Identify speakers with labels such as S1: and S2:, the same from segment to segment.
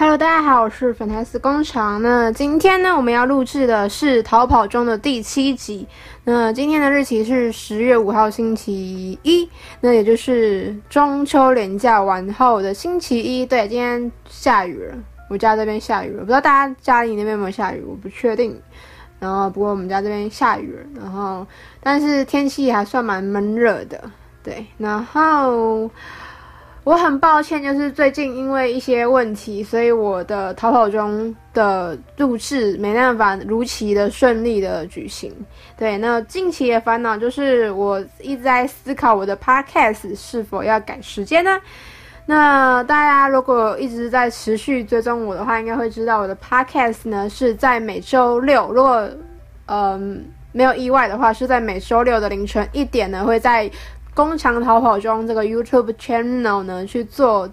S1: Hello，大家好，我是粉台丝工厂。那今天呢，我们要录制的是《逃跑中》的第七集。那今天的日期是十月五号星期一，那也就是中秋连假完后的星期一。对，今天下雨了，我家这边下雨了，不知道大家家里那边有没有下雨，我不确定。然后，不过我们家这边下雨了，然后但是天气还算蛮闷热的。对，然后。我很抱歉，就是最近因为一些问题，所以我的逃跑中的录制没办法如期的顺利的举行。对，那近期的烦恼就是我一直在思考我的 podcast 是否要改时间呢？那大家如果一直在持续追踪我的话，应该会知道我的 podcast 呢是在每周六，如果嗯没有意外的话，是在每周六的凌晨一点呢会在。工厂逃跑中这个 YouTube channel 呢，去做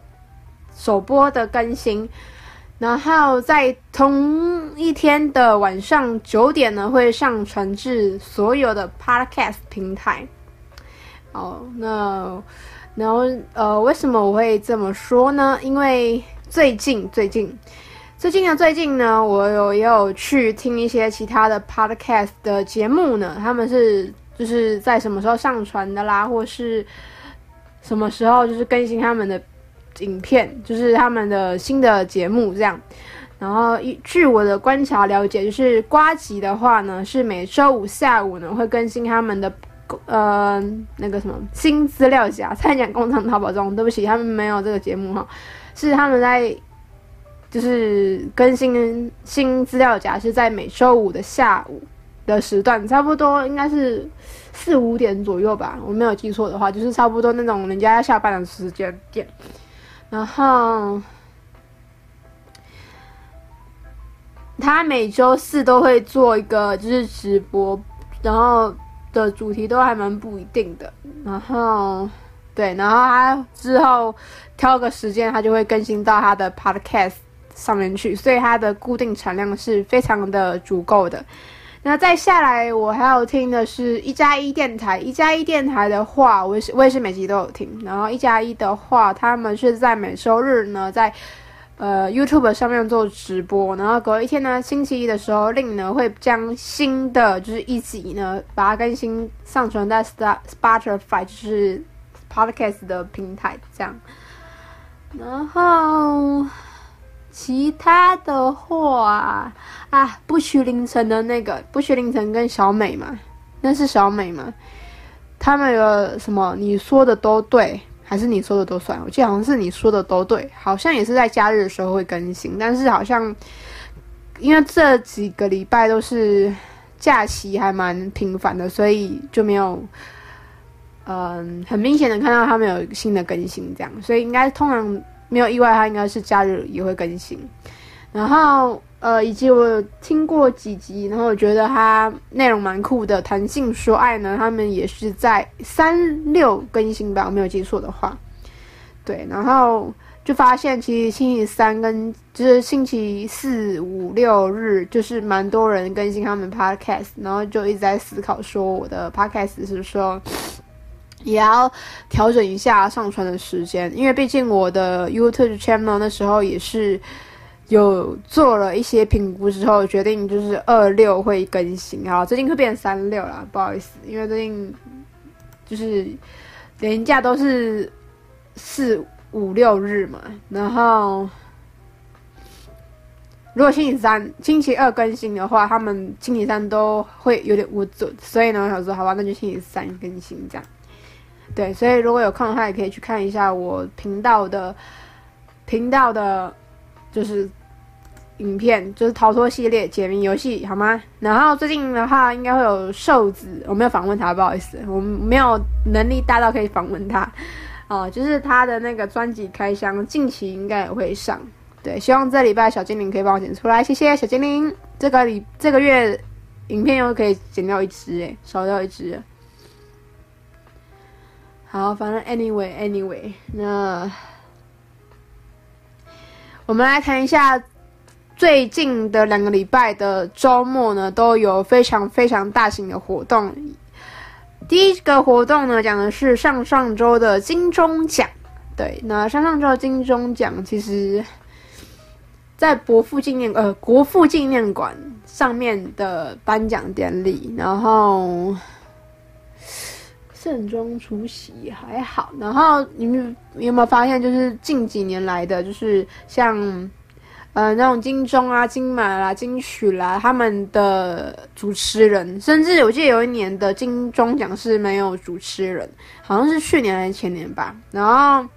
S1: 首播的更新，然后在同一天的晚上九点呢，会上传至所有的 Podcast 平台。哦，那然后呃，为什么我会这么说呢？因为最近最近最近呢，最近呢，我有也有去听一些其他的 Podcast 的节目呢，他们是。就是在什么时候上传的啦，或是什么时候就是更新他们的影片，就是他们的新的节目这样。然后据我的观察了解，就是瓜吉的话呢，是每周五下午呢会更新他们的呃那个什么新资料夹。差点讲工厂淘宝中，对不起，他们没有这个节目哈，是他们在就是更新新资料夹是在每周五的下午。的时段差不多应该是四五点左右吧，我没有记错的话，就是差不多那种人家要下班的时间点。然后他每周四都会做一个就是直播，然后的主题都还蛮不一定的。然后对，然后他之后挑个时间，他就会更新到他的 podcast 上面去，所以他的固定产量是非常的足够的。那再下来，我还有听的是一加一电台。一加一电台的话，我也是我也是每集都有听。然后一加一的话，他们是在每周日呢，在呃 YouTube 上面做直播。然后隔一天呢，星期一的时候，令呢会将新的就是一集呢，把它更新上传在 Spotify，就是 Podcast 的平台这样。然后。其他的话啊，不许凌晨的那个，不许凌晨跟小美嘛，那是小美嘛？他们有什么？你说的都对，还是你说的都算？我记得好像是你说的都对，好像也是在假日的时候会更新，但是好像因为这几个礼拜都是假期，还蛮频繁的，所以就没有嗯很明显的看到他们有新的更新这样，所以应该通常。没有意外，它应该是假日也会更新。然后，呃，以及我听过几集，然后我觉得它内容蛮酷的。谈性说爱呢，他们也是在三六更新吧，我没有记错的话。对，然后就发现其实星期三跟就是星期四五六日，就是蛮多人更新他们 podcast，然后就一直在思考说我的 podcast 是说。也要调整一下上传的时间，因为毕竟我的 YouTube channel 那时候也是有做了一些评估之后，决定就是二六会更新，好，最近会变三六了，不好意思，因为最近就是连假都是四五六日嘛，然后如果星期三、星期二更新的话，他们星期三都会有点无准，所以呢，我想说，好吧，那就星期三更新这样。对，所以如果有空的话，也可以去看一下我频道的频道的，就是影片，就是逃脱系列解谜游戏，好吗？然后最近的话，应该会有瘦子，我没有访问他，不好意思，我没有能力大到可以访问他。哦，就是他的那个专辑开箱，近期应该也会上。对，希望这礼拜小精灵可以帮我剪出来，谢谢小精灵。这个礼这个月影片又可以剪掉一支，诶，少掉一支。好，反正 anyway anyway，那我们来谈一下最近的两个礼拜的周末呢，都有非常非常大型的活动。第一个活动呢，讲的是上上周的金钟奖。对，那上上周的金钟奖其实在国父纪念呃国父纪念馆上面的颁奖典礼，然后盛装出席还好。然后你们有没有发现，就是近几年来的，就是像呃那种金钟啊、金马啦、金曲啦，他们的主持人，甚至我记得有一年的金钟奖是没有主持人，好像是去年还是前年吧。然后。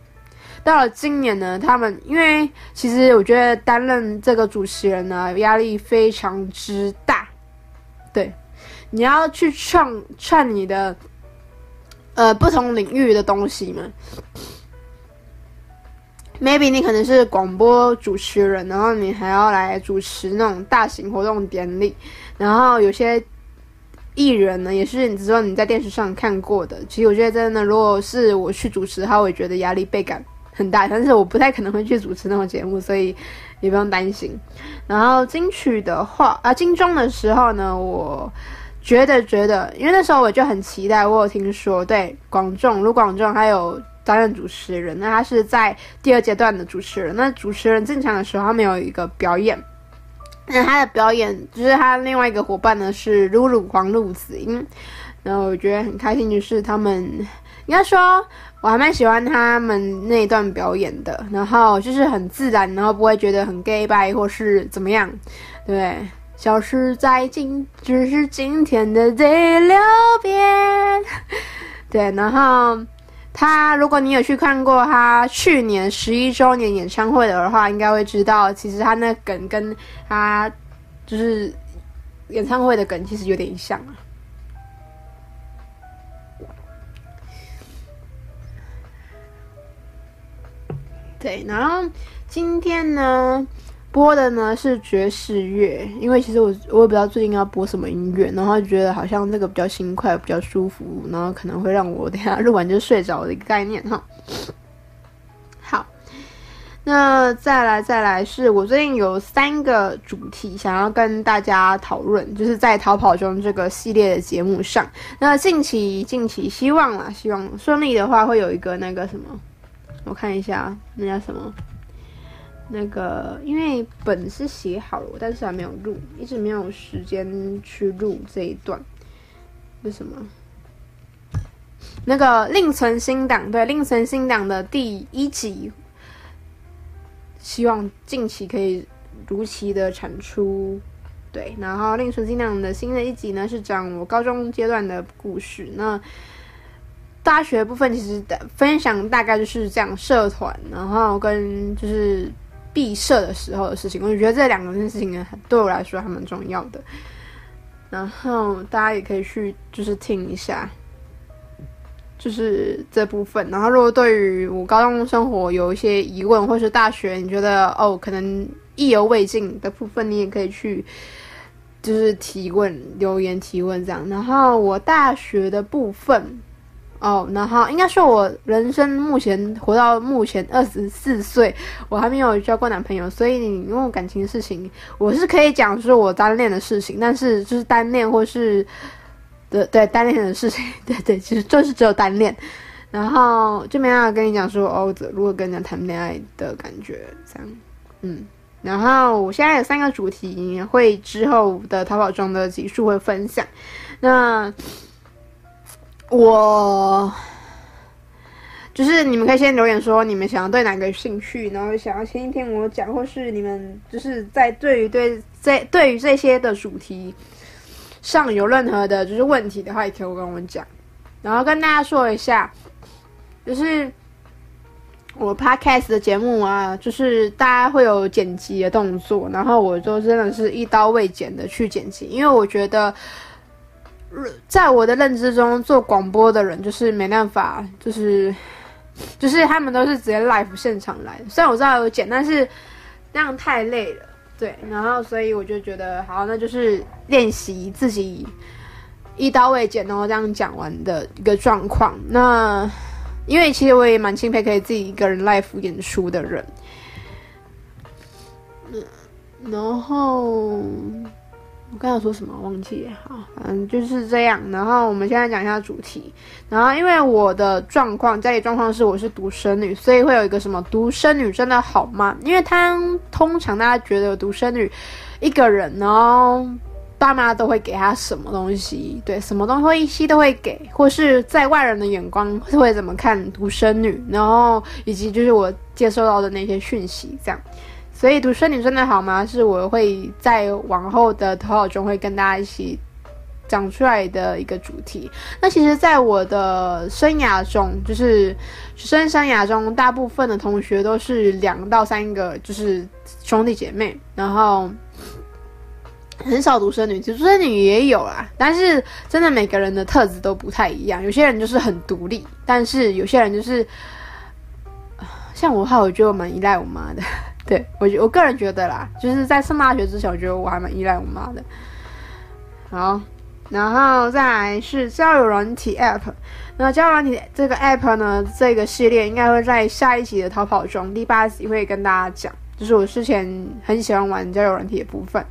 S1: 到了今年呢，他们因为其实我觉得担任这个主持人呢，压力非常之大。对，你要去创创你的呃不同领域的东西嘛。Maybe 你可能是广播主持人，然后你还要来主持那种大型活动典礼，然后有些艺人呢，也是你知道你在电视上看过的。其实我觉得真的，如果是我去主持的话，我也觉得压力倍感。很大，但是我不太可能会去主持那种节目，所以也不用担心。然后金曲的话，啊，金钟的时候呢，我觉得觉得，因为那时候我就很期待，我有听说，对，广仲卢广仲还有担任主持人，那他是在第二阶段的主持人。那主持人进场的时候，他没有一个表演，那他的表演就是他另外一个伙伴呢是露露黄路子英，然后我觉得很开心，就是他们应该说。我还蛮喜欢他们那一段表演的，然后就是很自然，然后不会觉得很 gay 拜或是怎么样，对，消失在今，只是今天的第六遍，对，然后他，如果你有去看过他去年十一周年演唱会的话，应该会知道，其实他那梗跟他就是演唱会的梗其实有点像啊。对，然后今天呢播的呢是爵士乐，因为其实我我也不知道最近要播什么音乐，然后就觉得好像这个比较轻快，比较舒服，然后可能会让我等下录完就睡着的一个概念哈。好，那再来再来是我最近有三个主题想要跟大家讨论，就是在逃跑中这个系列的节目上，那近期近期希望啦，希望顺利的话会有一个那个什么。我看一下，那叫什么？那个，因为本是写好了，但是还没有录，一直没有时间去录这一段。为什么？那个另存新档，对，另存新档的第一集，希望近期可以如期的产出。对，然后另存新档的新的一集呢，是讲我高中阶段的故事。那大学部分其实的分享大概就是这样，社团，然后跟就是毕设的时候的事情。我就觉得这两个件事情呢，对我来说还蛮重要的。然后大家也可以去就是听一下，就是这部分。然后如果对于我高中生活有一些疑问，或是大学你觉得哦可能意犹未尽的部分，你也可以去就是提问留言提问这样。然后我大学的部分。哦，然后应该说，我人生目前活到目前二十四岁，我还没有交过男朋友，所以你问我感情的事情，我是可以讲说我单恋的事情，但是就是单恋或是对对单恋的事情，对对，其实就是只有单恋，然后就没办法跟你讲说哦，如果跟人家谈恋爱的感觉这样，嗯，然后我现在有三个主题，会之后的逃跑中的集数会分享，那。我就是你们可以先留言说你们想要对哪个有兴趣，然后想要先听我讲，或是你们就是在对于对这对于这些的主题上有任何的就是问题的话，也可以跟我讲。然后跟大家说一下，就是我 podcast 的节目啊，就是大家会有剪辑的动作，然后我就真的是一刀未剪的去剪辑，因为我觉得。在我的认知中，做广播的人就是没办法，就是就是他们都是直接 live 现场来。虽然我知道有剪，但是那样太累了。对，然后所以我就觉得好，那就是练习自己一刀未剪，然后这样讲完的一个状况。那因为其实我也蛮钦佩可以自己一个人 live 演出的人。嗯，然后。我刚才说什么忘记了？好，嗯，就是这样。然后我们现在讲一下主题。然后因为我的状况，家里状况是我是独生女，所以会有一个什么独生女真的好吗？因为他通常大家觉得独生女一个人，然后爸妈都会给她什么东西，对，什么东西都会给，或是在外人的眼光会怎么看独生女，然后以及就是我接收到的那些讯息，这样。所以独生女真的好吗？是我会在往后的投稿中会跟大家一起讲出来的一个主题。那其实，在我的生涯中，就是学生生涯中，大部分的同学都是两到三个，就是兄弟姐妹，然后很少独生女。其实独生女也有啦，但是真的每个人的特质都不太一样。有些人就是很独立，但是有些人就是像我的话，我觉得我蛮依赖我妈的。对，我我个人觉得啦，就是在上大学之前，我觉得我还蛮依赖我妈的。好，然后再来是交友软体 App。那交友软体这个 App 呢，这个系列应该会在下一集的逃跑中第八集会跟大家讲，就是我之前很喜欢玩交友软体的部分。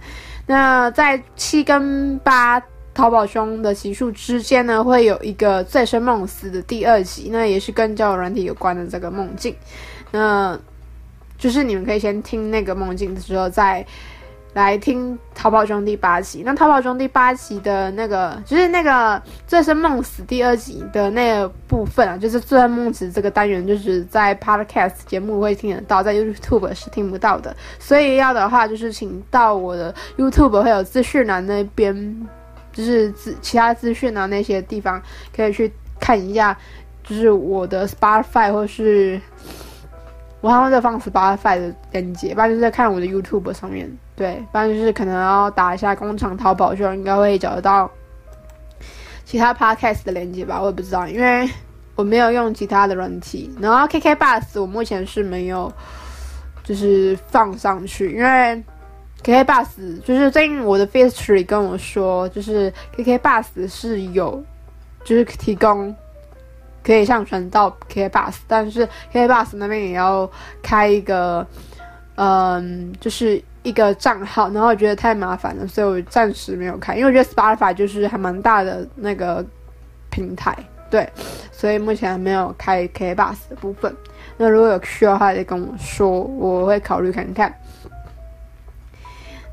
S1: 那在七跟八逃跑中的集数之间呢，会有一个醉生梦死的第二集，那也是跟交友软体有关的这个梦境。那就是你们可以先听那个梦境的时候，再来听《逃跑中》第八集。那《逃跑中》第八集的那个，就是那个醉生梦死第二集的那个部分啊，就是醉生梦死这个单元，就是在 Podcast 节目会听得到，在 YouTube 是听不到的。所以要的话，就是请到我的 YouTube 会有资讯栏那边，就是资其他资讯啊那些地方可以去看一下，就是我的 Spotify 或是。我还会再放 Spotify 的链接，不然就是在看我的 YouTube 上面，对，不然就是可能要打一下工厂淘宝，就应该会找得到其他 Podcast 的链接吧，我也不知道，因为我没有用其他的软体。然后 KK Bus 我目前是没有，就是放上去，因为 KK Bus 就是最近我的 Firstory 跟我说，就是 KK Bus 是有，就是提供。可以上传到 KKBOX，但是 KKBOX 那边也要开一个，嗯，就是一个账号，然后我觉得太麻烦了，所以我暂时没有开。因为我觉得 Spotify 就是还蛮大的那个平台，对，所以目前还没有开 KKBOX 的部分。那如果有需要的话，再跟我说，我会考虑看看。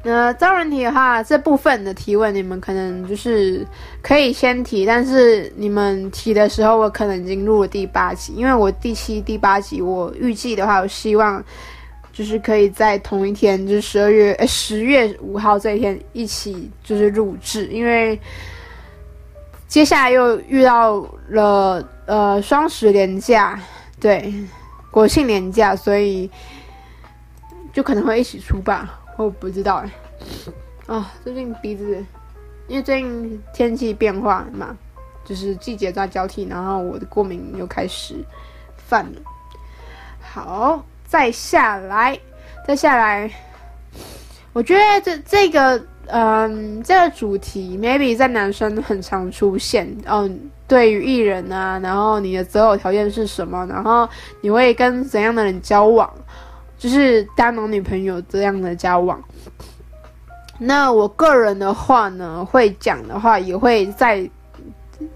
S1: 那招人题的话，这部分的提问你们可能就是可以先提，但是你们提的时候，我可能已经录了第八集，因为我第七、第八集我预计的话，我希望就是可以在同一天，就是十二月呃十月五号这一天一起就是录制，因为接下来又遇到了呃双十连假，对，国庆连假，所以就可能会一起出吧。我不知道哎，啊，最近鼻子，因为最近天气变化嘛，就是季节在交替，然后我的过敏又开始犯了。好，再下来，再下来，我觉得这这个，嗯，这个主题 maybe 在男生很常出现。嗯，对于艺人啊，然后你的择偶条件是什么？然后你会跟怎样的人交往？就是当男女朋友这样的交往，那我个人的话呢，会讲的话也会在。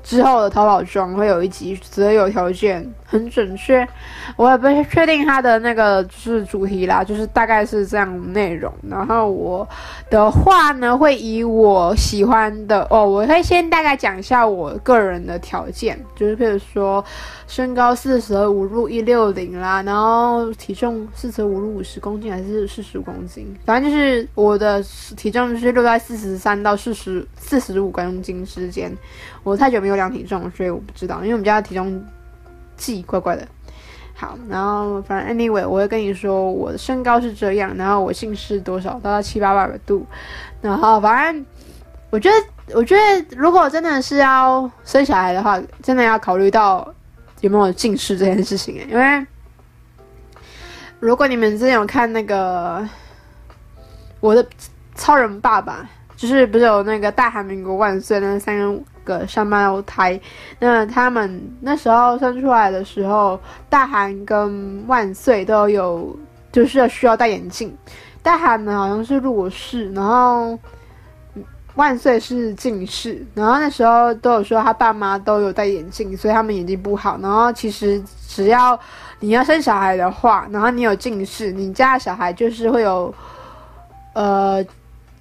S1: 之后的逃跑中会有一集择偶条件很准确，我也不确定它的那个就是主题啦，就是大概是这样内容。然后我的话呢，会以我喜欢的哦，我会先大概讲一下我个人的条件，就是譬如说身高四舍五入一六零啦，然后体重四舍五入五十公斤还是四十公斤，反正就是我的体重是落在四十三到四十四十五公斤之间。我太久没有量体重，所以我不知道。因为我们家的体重计怪怪的。好，然后反正 anyway，我会跟你说我的身高是这样，然后我姓氏多少，大概七八百度。然后反正我觉得，我觉得如果真的是要生小孩的话，真的要考虑到有没有近视这件事情。因为如果你们之前有看那个我的超人爸爸，就是不是有那个大韩民国万岁那三个。个双胞胎，那他们那时候生出来的时候，大韩跟万岁都有，就是需要戴眼镜。大韩呢好像是弱视，然后万岁是近视，然后那时候都有说他爸妈都有戴眼镜，所以他们眼睛不好。然后其实只要你要生小孩的话，然后你有近视，你家的小孩就是会有呃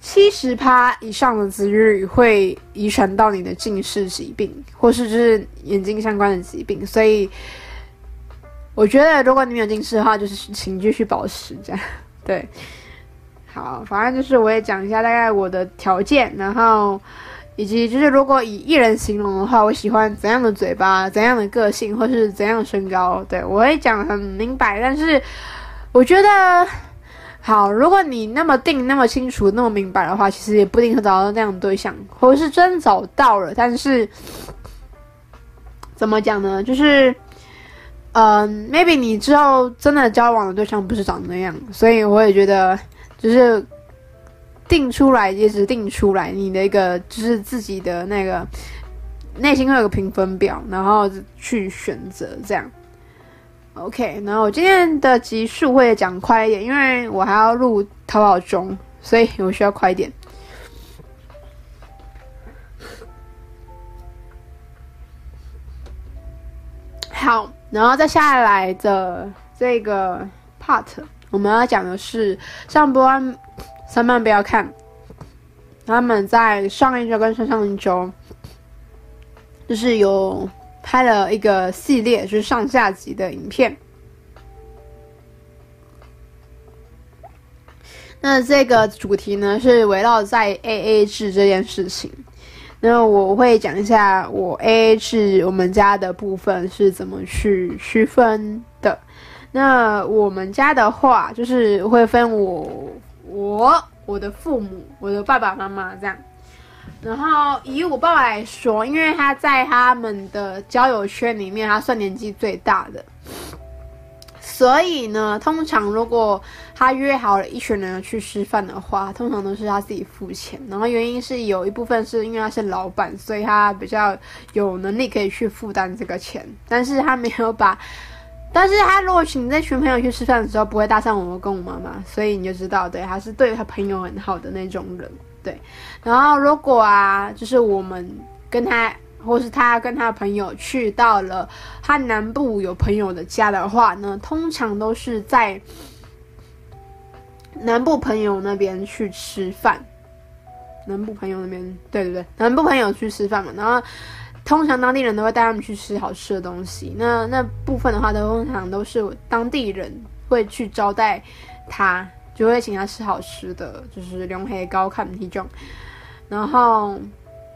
S1: 七十趴以上的几率会遗传到你的近视疾病，或是就是眼睛相关的疾病。所以我觉得如果你没有近视的话，就是请继续保持这样，对。好，反正就是我也讲一下大概我的条件，然后以及就是如果以一人形容的话，我喜欢怎样的嘴巴、怎样的个性，或是怎样的身高，对，我会讲很明白。但是我觉得，好，如果你那么定、那么清楚、那么明白的话，其实也不一定会找到那样的对象，或是真找到了，但是怎么讲呢？就是，嗯，maybe 你之后真的交往的对象不是长那样，所以我也觉得。就是定出来，也只定出来你的一个，就是自己的那个内心会有个评分表，然后去选择这样。OK，然后我今天的集数会讲快一点，因为我还要录淘宝中，所以我需要快一点。好，然后再下来的这个 part。我们要讲的是上波安三班不要看，他们在上一周跟上上一周，就是有拍了一个系列，就是上下集的影片。那这个主题呢，是围绕在 AA 制这件事情。那我会讲一下我 AA 制我们家的部分是怎么去区分的。那我们家的话，就是会分我、我、我的父母、我的爸爸妈妈这样。然后以我爸爸来说，因为他在他们的交友圈里面，他算年纪最大的，所以呢，通常如果他约好了一群人去吃饭的话，通常都是他自己付钱。然后原因是有一部分是因为他是老板，所以他比较有能力可以去负担这个钱，但是他没有把。但是他如果请这群朋友去吃饭的时候，不会搭上我跟我妈妈，所以你就知道，对，他是对他朋友很好的那种人，对。然后如果啊，就是我们跟他，或是他跟他朋友去到了他南部有朋友的家的话呢，通常都是在南部朋友那边去吃饭。南部朋友那边，对对对，南部朋友去吃饭嘛，然后。通常当地人都会带他们去吃好吃的东西，那那部分的话，都通常都是当地人会去招待他，就会请他吃好吃的，就是龙黑高看体重。然后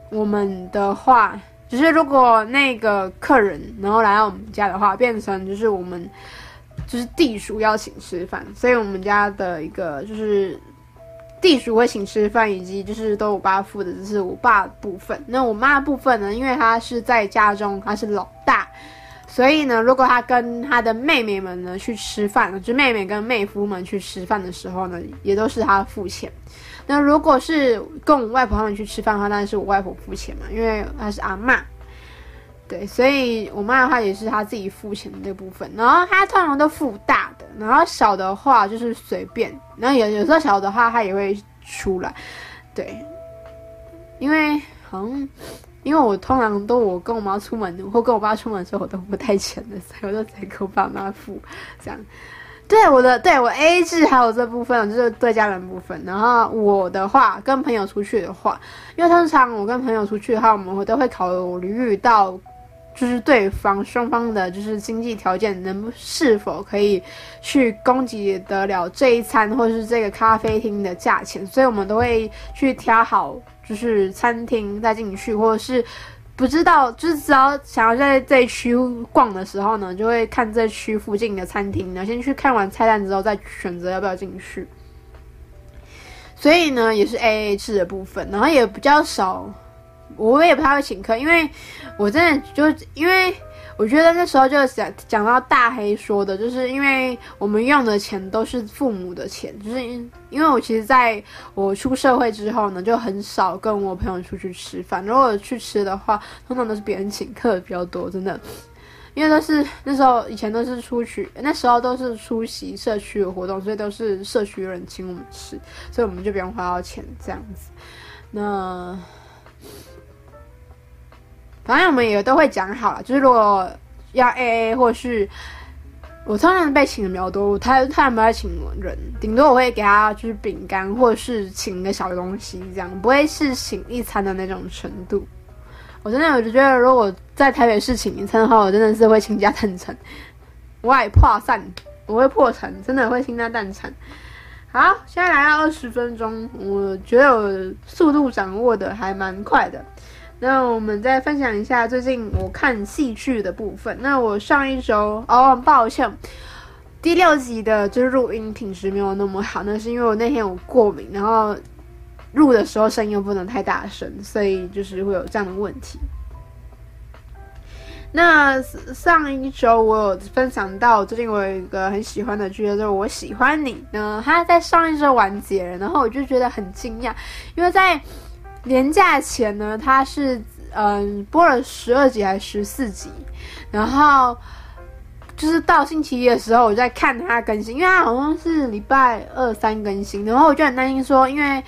S1: 我们的话，就是如果那个客人然后来到我们家的话，变成就是我们就是地属邀请吃饭，所以我们家的一个就是。地主会请吃饭，以及就是都我爸付的，就是我爸的部分。那我妈的部分呢？因为她是在家中，她是老大，所以呢，如果她跟她的妹妹们呢去吃饭，就妹妹跟妹夫们去吃饭的时候呢，也都是她付钱。那如果是跟我外婆他们去吃饭的话，当然是我外婆付钱嘛，因为她是阿嬷。对，所以我妈的话也是她自己付钱的这部分，然后她通常都付大的，然后小的话就是随便，然后有有时候小的话她也会出来，对，因为好像因为我通常都我跟我妈出门或跟我爸出门的时候我都不带钱的，所以我都得给我爸妈付，这样。对我的对我 AA 制还有这部分就是对家人部分，然后我的话跟朋友出去的话，因为通常我跟朋友出去的话，我们都会考虑到。就是对方双方的，就是经济条件能是否可以去供给得了这一餐，或是这个咖啡厅的价钱，所以我们都会去挑好，就是餐厅再进去，或者是不知道，就是只要想要在这一区逛的时候呢，就会看这区附近的餐厅呢，先去看完菜单之后再选择要不要进去。所以呢，也是 AA 制的部分，然后也比较少。我也不太会请客，因为我真的就是因为我觉得那时候就讲讲到大黑说的，就是因为我们用的钱都是父母的钱，就是因因为我其实在我出社会之后呢，就很少跟我朋友出去吃饭。如果去吃的话，通常都是别人请客比较多，真的，因为都是那时候以前都是出去，那时候都是出席社区的活动，所以都是社区的人请我们吃，所以我们就不用花到钱这样子。那反正我们也都会讲好了，就是如果要 AA 或是我通常被请的比较多，我他他没有请人，顶多我会给他就是饼干或者是请个小东西这样，不会是请一餐的那种程度。我真的我就觉得，如果在台北市请一餐的话，我真的是会倾家荡产，我会破产，我会破产，真的会倾家荡产。好，现在来到二十分钟，我觉得我速度掌握的还蛮快的。那我们再分享一下最近我看戏剧的部分。那我上一周哦，抱歉，第六集的就是录音品质没有那么好，那是因为我那天有过敏，然后录的时候声音又不能太大声，所以就是会有这样的问题。那上一周我有分享到，最近我有一个很喜欢的剧，就是我喜欢你。呢，他在上一周完结了，然后我就觉得很惊讶，因为在连假前呢，它是嗯播了十二集还是十四集，然后就是到星期一的时候，我在看它更新，因为它好像是礼拜二三更新，然后我就很担心说，因为。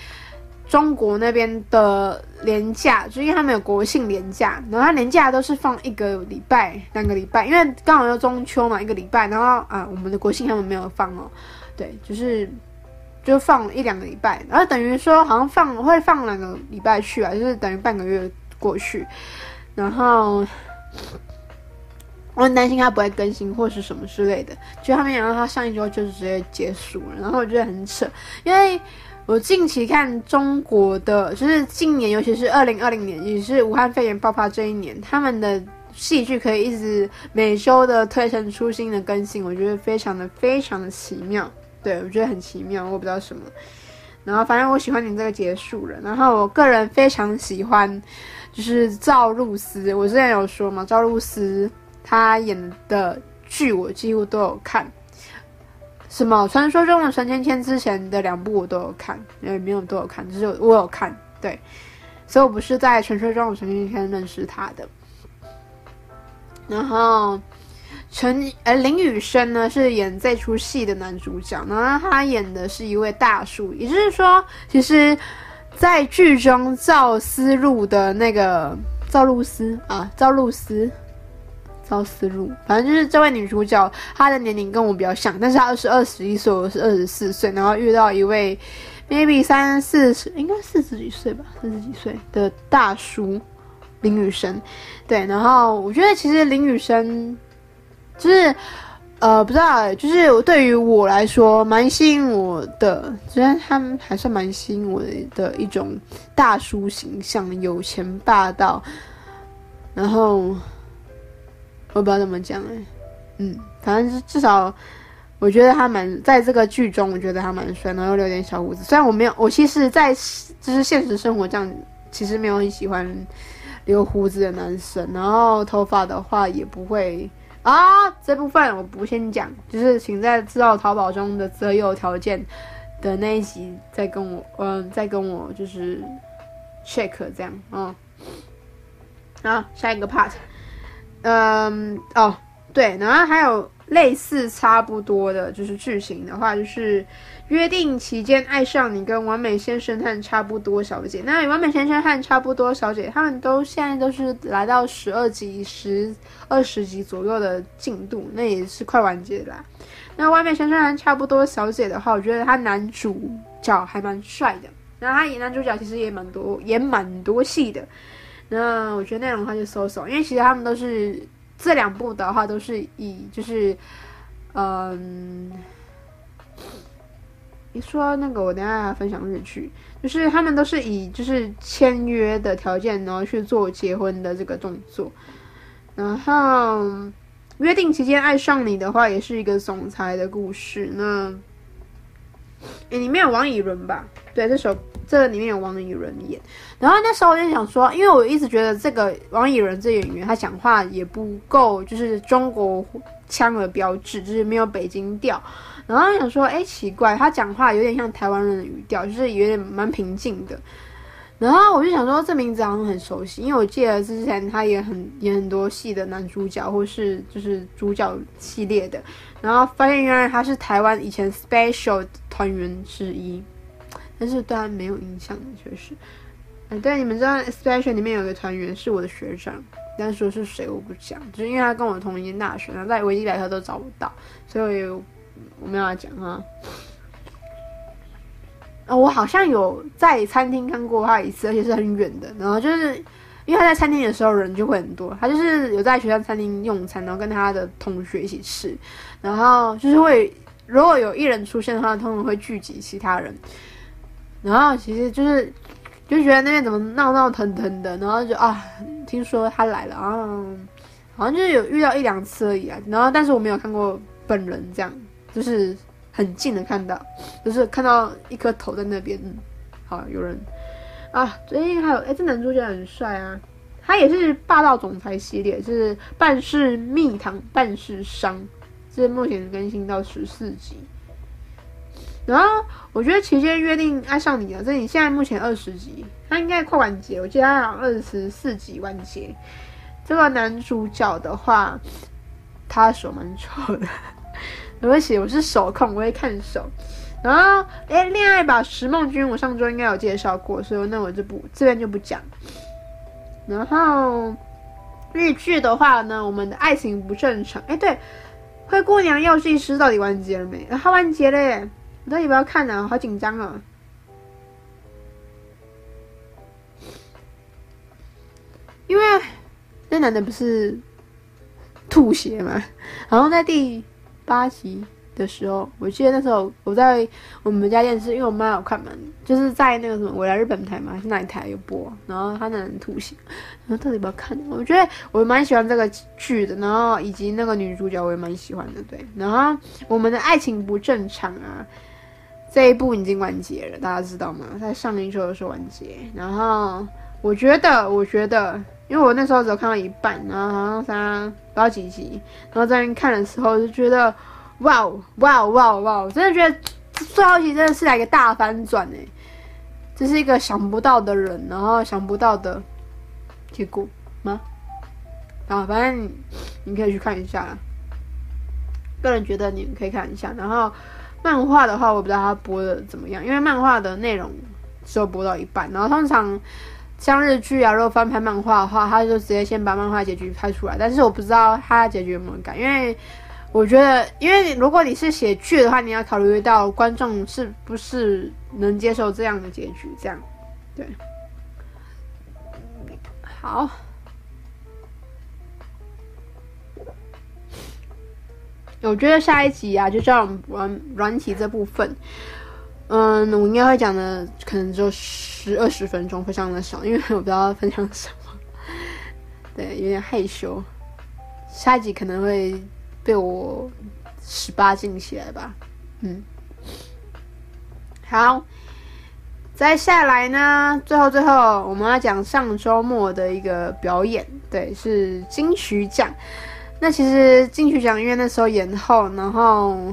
S1: 中国那边的连假，就因为他们有国庆连假，然后他连假都是放一个礼拜、两个礼拜，因为刚好要中秋嘛，一个礼拜，然后啊，我们的国庆他们没有放哦，对，就是就放一两个礼拜，然后等于说好像放会放两个礼拜去啊，就是等于半个月过去，然后我很担心他不会更新或是什么之类的，就他们想到他上一周就直接结束了，然后我觉得很扯，因为。我近期看中国的，就是今年，尤其是二零二零年，也是武汉肺炎爆发这一年，他们的戏剧可以一直每周的推陈出新的更新，我觉得非常的非常的奇妙。对，我觉得很奇妙，我不知道什么。然后反正我喜欢你这个结束了。然后我个人非常喜欢，就是赵露思。我之前有说嘛，赵露思她演的剧我几乎都有看。什么？传说中的陈芊芊之前的两部我都有看，也没有都有看，只是我有看。对，所以我不是在传说中的陈芊芊认识她的。然后陈呃林雨生呢是演这出戏的男主角，然后他演的是一位大叔，也就是说，其实，在剧中赵思路的那个赵露思啊，赵露思。赵思路，反正就是这位女主角，她的年龄跟我比较像，但是她是二十一岁，我是二十四岁，然后遇到一位 maybe 三四十，应该四十几岁吧，四十几岁的大叔林雨生，对，然后我觉得其实林雨生就是呃不知道，就是对于我来说蛮吸引我的，虽然他们还算蛮吸引我的一种大叔形象，有钱霸道，然后。我不知道怎么讲哎，嗯，反正至少我觉得他蛮在这个剧中，我觉得他蛮帅，然后又留点小胡子。虽然我没有，我其实在就是现实生活这样，其实没有很喜欢留胡子的男生。然后头发的话也不会啊，这部分我不先讲，就是请在知道淘宝中的择友条件的那一集再跟我，嗯，再跟我就是 check 这样，嗯，好，下一个 part。嗯哦，对，然后还有类似差不多的，就是剧情的话，就是约定期间爱上你跟完美先生和差不多小姐。那完美先生和差不多小姐，他们都现在都是来到十二集、十二十集左右的进度，那也是快完结啦。那完美先生和差不多小姐的话，我觉得他男主角还蛮帅的，然后他演男主角其实也蛮多，演蛮多戏的。那我觉得内容的话就搜搜，因为其实他们都是这两部的话都是以就是，嗯，你说那个我等下分享日剧，就是他们都是以就是签约的条件，然后去做结婚的这个动作，然后约定期间爱上你的话，也是一个总裁的故事。那，诶，里面有王以伦吧？对，这首。这个里面有王以伦演，然后那时候我就想说，因为我一直觉得这个王以伦这演员他讲话也不够，就是中国腔的标志，就是没有北京调。然后想说，哎，奇怪，他讲话有点像台湾人的语调，就是有点蛮平静的。然后我就想说，这名字好像很熟悉，因为我记得之前他也很演很多戏的男主角，或是就是主角系列的。然后发现原来他是台湾以前 Special 团员之一。但是对他没有印象的确实，嗯，对，你们知道 Special 里面有个团员是我的学长，但是说是谁我不讲，就是因为他跟我同一年大学，然后在维基百科都找不到，所以我，我没有要讲啊。呃，我好像有在餐厅看过他一次，而且是很远的。然后就是因为他在餐厅的时候人就会很多，他就是有在学校餐厅用餐，然后跟他的同学一起吃，然后就是会如果有一人出现的话，通常会聚集其他人。然后其实就是就觉得那边怎么闹闹腾腾的，然后就啊，听说他来了啊，好像就是有遇到一两次而已啊。然后但是我没有看过本人这样，就是。很近的看到，就是看到一颗头在那边。嗯，好，有人啊。最近还有，哎，这男主角很帅啊。他也是霸道总裁系列，是办事蜜糖办事商，是目前更新到十四集。然后我觉得期间约定爱上你了，这里现在目前二十集，他应该快完结。我记得他好像二十四集完结。这个男主角的话，他手蛮丑的。没关系，我是手控，我会看手。然后，哎，恋爱吧，石梦君，我上周应该有介绍过，所以那我就不这边就不讲。然后日剧的话呢，我们的爱情不正常。哎，对，灰姑娘药剂师到底完结了没？它完结了耶！我到底要不要看呢？好紧张啊！因为那男的不是吐血吗？然后在第。八集的时候，我记得那时候我在我们家电视，因为我妈有看嘛，就是在那个什么未来日本台嘛，是哪一台有播，然后他那人吐血，然后到底要不要看？我觉得我蛮喜欢这个剧的，然后以及那个女主角我也蛮喜欢的，对。然后我们的爱情不正常啊，这一部已经完结了，大家知道吗？在上一周的时候完结。然后我觉得，我觉得。因为我那时候只有看到一半，然后好像三不知道几集，然后在看的时候就觉得，哇哦哇哦哇哦哇哦，真的觉得最后一集真的是来个大反转哎，这是一个想不到的人，然后想不到的结果吗？啊，反正你，可以去看一下，个人觉得你可以看一下。然后漫画的话，我不知道他播的怎么样，因为漫画的内容只有播到一半，然后通常。像日剧啊，如果翻拍漫画的话，他就直接先把漫画结局拍出来。但是我不知道他结局有没有改，因为我觉得，因为如果你是写剧的话，你要考虑到观众是不是能接受这样的结局。这样，对，好。我觉得下一集啊，就叫软软体这部分。嗯，我应该会讲的可能只有十二十分钟，非常的少，因为我不知道分享什么，对，有点害羞。下一集可能会被我十八禁起来吧，嗯。好，再下来呢，最后最后我们要讲上周末的一个表演，对，是金曲奖。那其实金曲奖因为那时候延后，然后。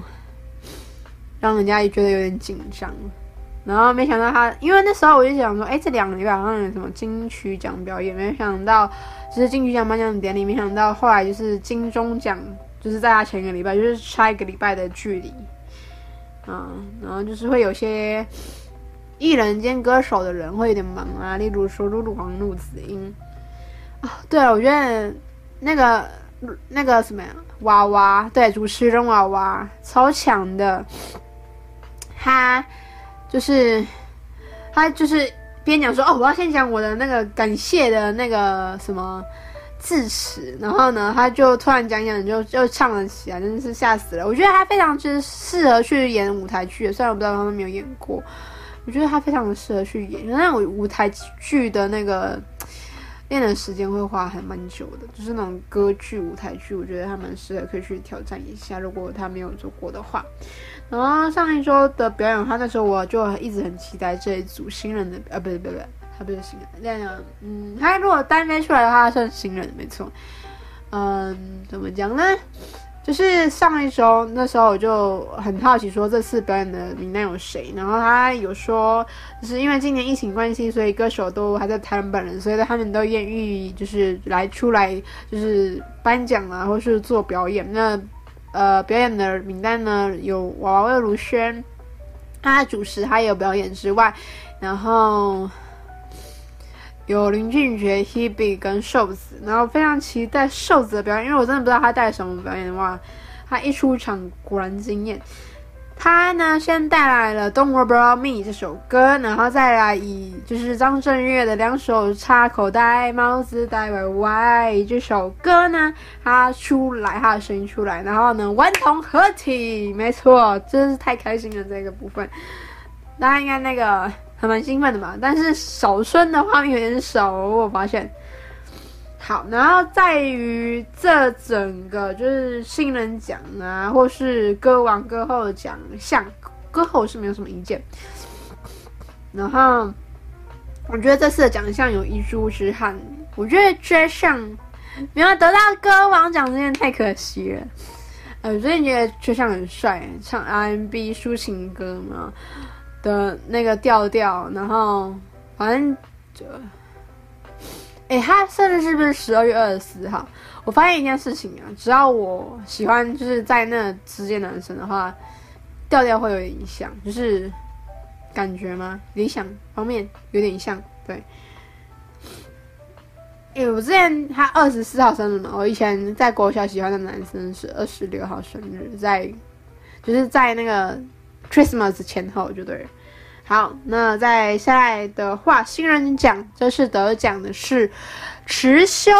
S1: 让人家也觉得有点紧张，然后没想到他，因为那时候我就想说，哎，这两个礼拜好像有什么金曲奖表演，没有想到就是金曲奖颁奖典礼，没想到后来就是金钟奖，就是在他前一个礼拜，就是差一个礼拜的距离，嗯，然后就是会有些艺人兼歌手的人会有点忙啊，例如说露露黄、陆子英，啊、对了，我觉得那个那个什么呀，娃娃，对，主持人娃娃超强的。他就是他就是边讲说哦，我要先讲我的那个感谢的那个什么致辞，然后呢，他就突然讲讲就就唱了起来，真的是吓死了。我觉得他非常之适合去演舞台剧，虽然我不知道他们没有演过，我觉得他非常的适合去演，因为我舞台剧的那个练的时间会花还蛮久的，就是那种歌剧、舞台剧，我觉得他蛮适合可以去挑战一下，如果他没有做过的话。然后上一周的表演，他那时候我就一直很期待这一组新人的，啊，不对不对，他不是新人，那样，嗯，他如果单飞出来的话，他算新人没错。嗯，怎么讲呢？就是上一周那时候我就很好奇，说这次表演的名单有谁？然后他有说，就是因为今年疫情关系，所以歌手都还在台湾本人，所以他们都愿意就是来出来，就是颁奖啊，或是做表演。那呃，表演的名单呢，有娃娃魏如萱，他主持，他也有表演之外，然后有林俊杰、Hebe 跟瘦子，然后非常期待瘦子的表演，因为我真的不知道他带什么表演的话，他一出场果然惊艳。他呢，先带来了《Don't Worry About Me》这首歌，然后再来以就是张震岳的两首插口袋、帽子戴歪歪这首歌呢，他出来，他的声音出来，然后呢，顽童合体，没错，真是太开心了这个部分。大家应该那个还蛮兴奋的嘛，但是小春的画面有点少，我发现。好，然后在于这整个就是新人奖啊，或是歌王歌后的奖项，歌后是没有什么意见。然后我觉得这次的奖项有一珠之憾，我觉得缺项没有得到歌王奖这件太可惜了。呃，我最近觉得缺项很帅，唱 R&B 抒情歌嘛的那个调调，然后反正就。哎，他生日是不是十二月二十四号？我发现一件事情啊，只要我喜欢就是在那之间男生的话，调调会有影响，就是感觉吗？理想方面有点像，对。哎，我之前他二十四号生日嘛，我以前在国小喜欢的男生是二十六号生日，在就是在那个 Christmas 前后就对。好，那在下来的话，新人奖这次得奖的是池修，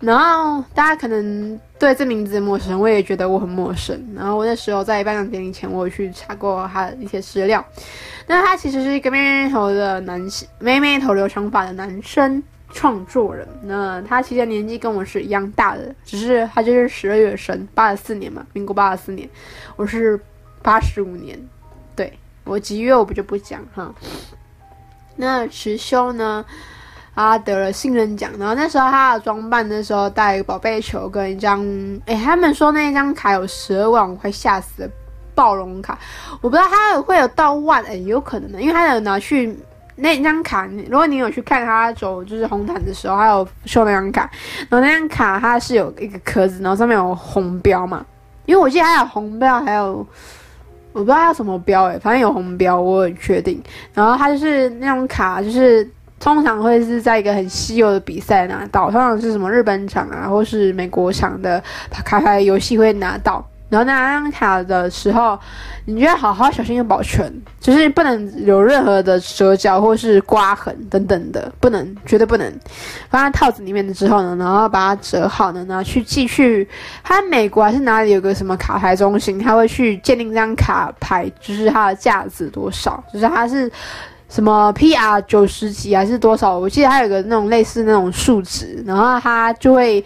S1: 然后大家可能对这名字陌生，我也觉得我很陌生。然后我那时候在颁奖典礼前，我有去查过他的一些资料。那他其实是一个妹妹头的男性，妹妹头留长发的男生创作人。那他其实年纪跟我是一样大的，只是他就是十二月生，八十四年嘛，民国八十四年，我是八十五年，对。我几月我不就不讲哈。那持修呢，他得了新人奖，然后那时候他的装扮的时候带一个宝贝球跟一张，哎，他们说那一张卡有十二万，我快吓死了，暴龙卡，我不知道他会有到万，哎，有可能的，因为他有拿去那张卡，如果你有去看他走就是红毯的时候，他有秀那张卡，然后那张卡它是有一个壳子，然后上面有红标嘛，因为我记得还有红标，还有。我不知道要什么标诶，反正有红标，我很确定。然后它就是那种卡，就是通常会是在一个很稀有的比赛拿到，通常是什么日本场啊，或是美国场的卡牌游戏会拿到。然后拿那张卡的时候，你就要好好小心的保存，就是不能有任何的折角或是刮痕等等的，不能，绝对不能放在套子里面之后呢，然后把它折好呢，然后去寄去，他美国还是哪里有个什么卡牌中心，他会去鉴定这张卡牌，就是它的价值多少，就是它是什么 PR 九十几还是多少，我记得它有个那种类似那种数值，然后它就会。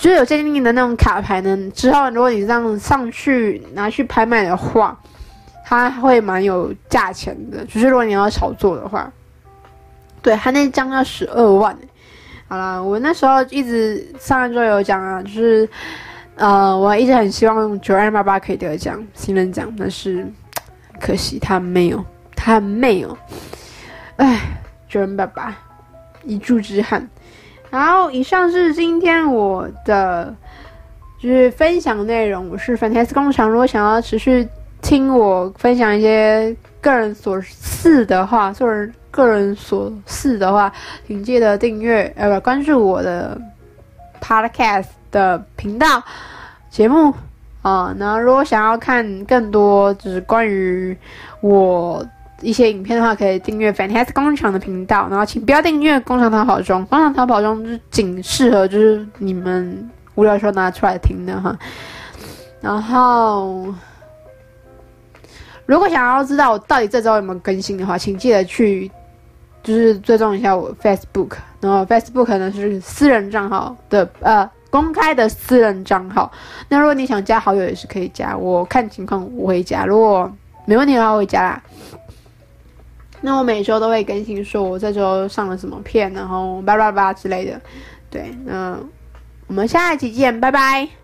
S1: 就是有鉴定的那种卡牌呢，之后如果你这样上去拿去拍卖的话，它会蛮有价钱的。就是如果你要炒作的话，对，它那张要十二万。好了，我那时候一直上一周有讲啊，就是呃，我一直很希望九二八八可以得奖新人奖，但是可惜他没有，他没有。哎九人爸爸一柱之憾。然后以上是今天我的就是分享内容。我是 Fantastic 工厂，如果想要持续听我分享一些个人琐事的话，或者个人琐事的话，请记得订阅呃不关注我的 Podcast 的频道节目啊。然后如果想要看更多就是关于我。一些影片的话，可以订阅 Fantastic 工厂的频道，然后请不要订阅工厂逃跑中，工厂逃跑中就仅适合就是你们无聊时候拿出来听的哈。然后，如果想要知道我到底这周有没有更新的话，请记得去就是追踪一下我 Facebook，然后 Facebook 呢是私人账号的呃公开的私人账号。那如果你想加好友也是可以加，我看情况我会加，如果没问题的话我会加啦。那我每周都会更新，说我这周上了什么片，然后叭叭叭之类的。对，那我们下一期见，拜拜。